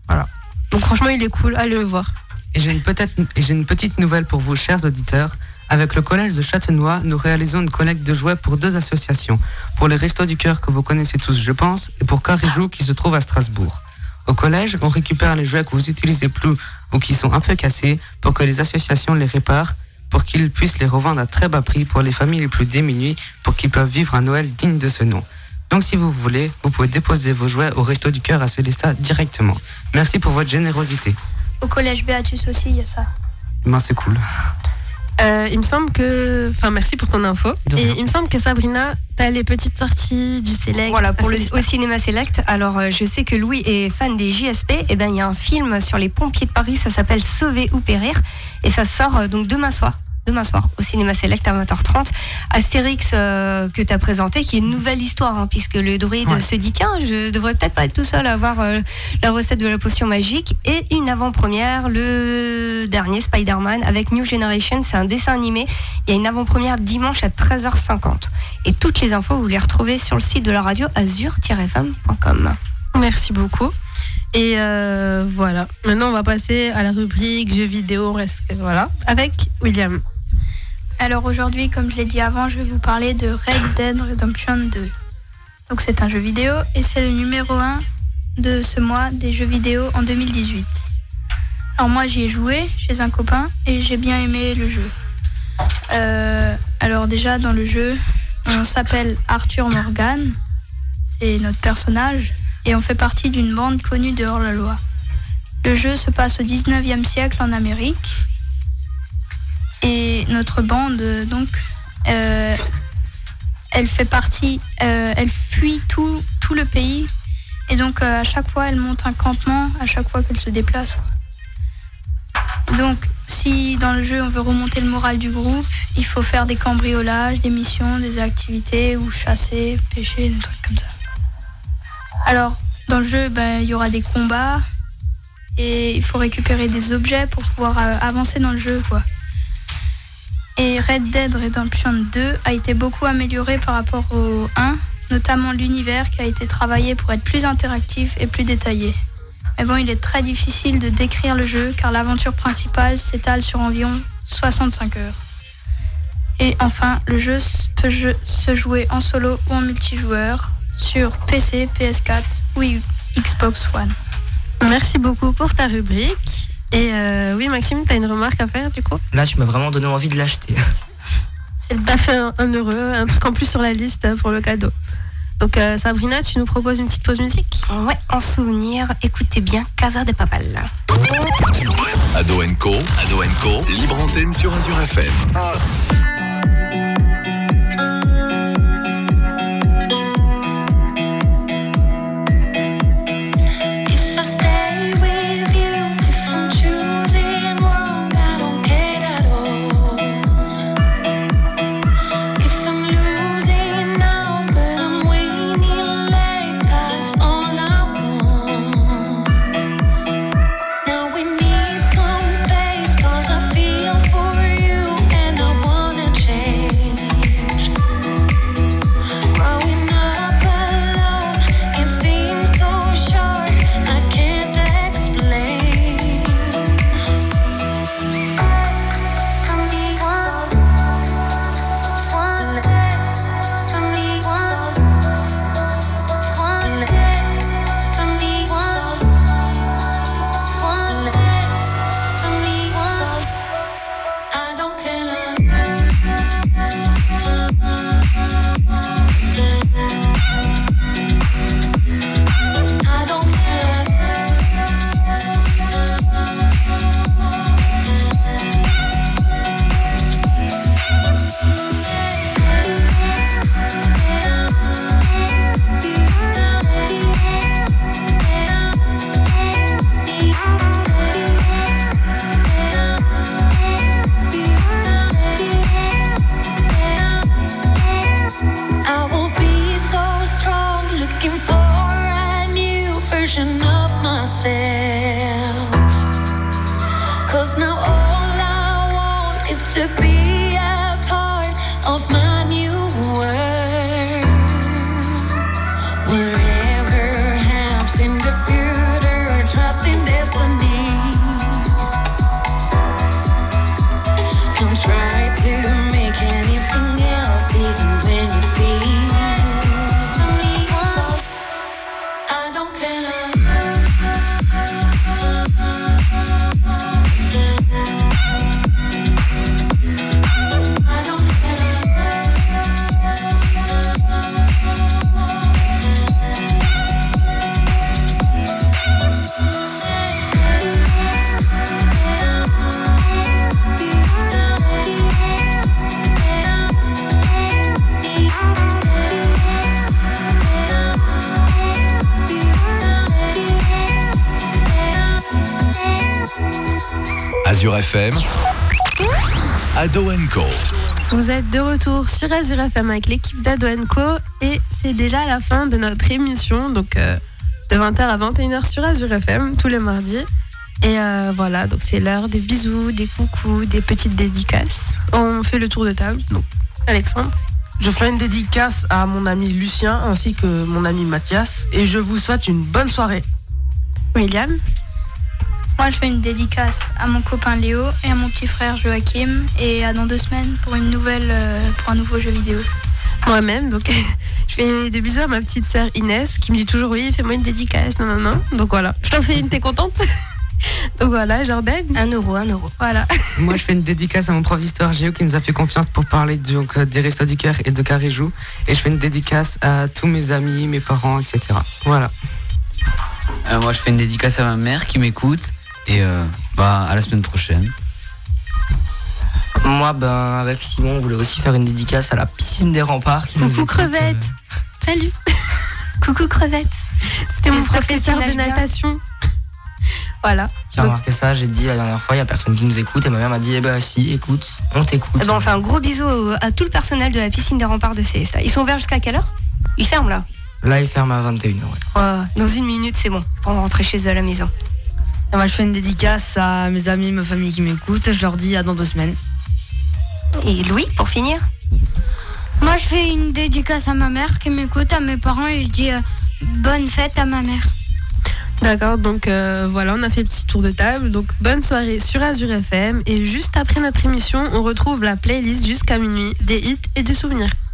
Voilà. Donc franchement, il est cool, allez le voir. Et j'ai une, petite nouvelle pour vous, chers auditeurs. Avec le collège de Châtenois, nous réalisons une collecte de jouets pour deux associations. Pour les Restos du Cœur que vous connaissez tous, je pense, et pour Carijou qui se trouve à Strasbourg. Au collège, on récupère les jouets que vous utilisez plus ou qui sont un peu cassés pour que les associations les réparent, pour qu'ils puissent les revendre à très bas prix pour les familles les plus démunies, pour qu'ils puissent vivre un Noël digne de ce nom. Donc si vous voulez, vous pouvez déposer vos jouets au Resto du Cœur à Célestat directement. Merci pour votre générosité. Au collège Béatus aussi, il y a ça. Ben, c'est cool. Euh, il me semble que. Enfin, merci pour ton info. Et il me semble que Sabrina, t'as les petites sorties du Select. Voilà, pour à le, au cinéma Select. Alors, euh, je sais que Louis est fan des JSP. Et ben, il y a un film sur les pompiers de Paris. Ça s'appelle Sauver ou périr. Et ça sort euh, donc demain soir. Demain soir, au cinéma Select à 20h30. Astérix euh, que tu as présenté, qui est une nouvelle histoire, hein, puisque le druide Ouais. se dit tiens, je devrais peut-être pas être tout seul à avoir euh, la recette de la potion magique. Et une avant-première, le dernier Spider-Man avec New Generation. C'est un dessin animé. Il y a une avant-première dimanche à 13h50. Et toutes les infos, vous les retrouvez sur le site de la radio azur-fm.com. Merci beaucoup. Et euh, voilà. Maintenant, on va passer à la rubrique jeux vidéo. Voilà. Avec William. Alors aujourd'hui, comme je l'ai dit avant, je vais vous parler de Red Dead Redemption 2. Donc c'est un jeu vidéo et c'est le numéro 1 de ce mois des jeux vidéo en 2018. Alors moi j'y ai joué chez un copain et j'ai bien aimé le jeu. Euh, alors déjà dans le jeu, on s'appelle Arthur Morgan, c'est notre personnage et on fait partie d'une bande connue de hors-la-loi. Le jeu se passe au 19e siècle en Amérique et notre bande, donc, euh, elle fait partie, euh, elle fuit tout, tout le pays et donc euh, à chaque fois elle monte un campement à chaque fois qu'elle se déplace. Donc si dans le jeu on veut remonter le moral du groupe, il faut faire des cambriolages, des missions, des activités ou chasser, pêcher, des trucs comme ça. Alors dans le jeu ben, il y aura des combats et il faut récupérer des objets pour pouvoir avancer dans le jeu quoi. Et Red Dead Redemption 2 a été beaucoup amélioré par rapport au 1, notamment l'univers qui a été travaillé pour être plus interactif et plus détaillé. Mais bon, il est très difficile de décrire le jeu car l'aventure principale s'étale sur environ 65 heures. Et enfin, le jeu peut se jouer en solo ou en multijoueur sur PC, PS4 ou Xbox One. Merci beaucoup pour ta rubrique. Et euh, oui, Maxime, tu as une remarque à faire du coup? Là, tu m'as vraiment donné envie de l'acheter. T'as fait un, un heureux, un truc en plus sur la liste euh, pour le cadeau. Donc euh, Sabrina, tu nous proposes une petite pause musique? Ouais, en souvenir, écoutez bien Casa de Papal. Ado Co, Ado Co, libre antenne sur Azure FM. If Azure FM, Ado Co. Vous êtes de retour sur Azure FM avec l'équipe d'Ado Co et c'est déjà la fin de notre émission, donc euh, de 20h à 21h sur Azure FM tous les mardis. Et euh, voilà, donc c'est l'heure des bisous, des coucous, des petites dédicaces. On fait le tour de table, donc Alexandre. Je fais une dédicace à mon ami Lucien ainsi que mon ami Mathias et je vous souhaite une bonne soirée. William Moi, je fais une dédicace à mon copain Léo et à mon petit frère Joachim et à dans deux semaines pour une nouvelle, euh, pour un nouveau jeu vidéo. Moi-même, donc (laughs) je fais des bisous à ma petite sœur Inès qui me dit toujours oui, fais-moi une dédicace, non, non, non. Donc voilà, je t'en fais une, t'es contente? (laughs) Donc voilà, Jordan. Un euro, un euro. Voilà. (laughs) Moi, je fais une dédicace à mon prof d'histoire Géo qui nous a fait confiance pour parler donc, euh, des Restos du Cœur et de Carijou. Et je fais une dédicace à tous mes amis, mes parents, etc. Voilà. Euh, moi, je fais une dédicace à ma mère qui m'écoute. Et euh, bah, à la semaine prochaine. Moi, ben, avec Simon, on voulait aussi faire une dédicace à la piscine des remparts. Qui nous Coucou crevette. Salut. (laughs) Coucou crevette. C'était mon professeur de natation. Voilà. J'ai remarqué ça, j'ai dit la dernière fois, il n'y a personne qui nous écoute. Et ma mère m'a dit, eh ben si, écoute, on t'écoute. Eh ben, on fait un gros bisou à tout le personnel de la piscine des remparts de Célestat. Ils sont ouverts jusqu'à quelle heure? Ils ferment là? Là, il ferme à 21h. Ouais. Ouais, dans une minute, c'est bon. Pour rentrer chez eux à la maison. Et moi, je fais une dédicace à mes amis, ma famille qui m'écoutent. Je leur dis à dans deux semaines. Et Louis, pour finir Moi, je fais une dédicace à ma mère qui m'écoute, à mes parents, et je dis euh, bonne fête à ma mère. D'accord, donc euh, voilà, on a fait le petit tour de table. Donc bonne soirée sur Azure FM. Et juste après notre émission, on retrouve la playlist jusqu'à minuit des hits et des souvenirs.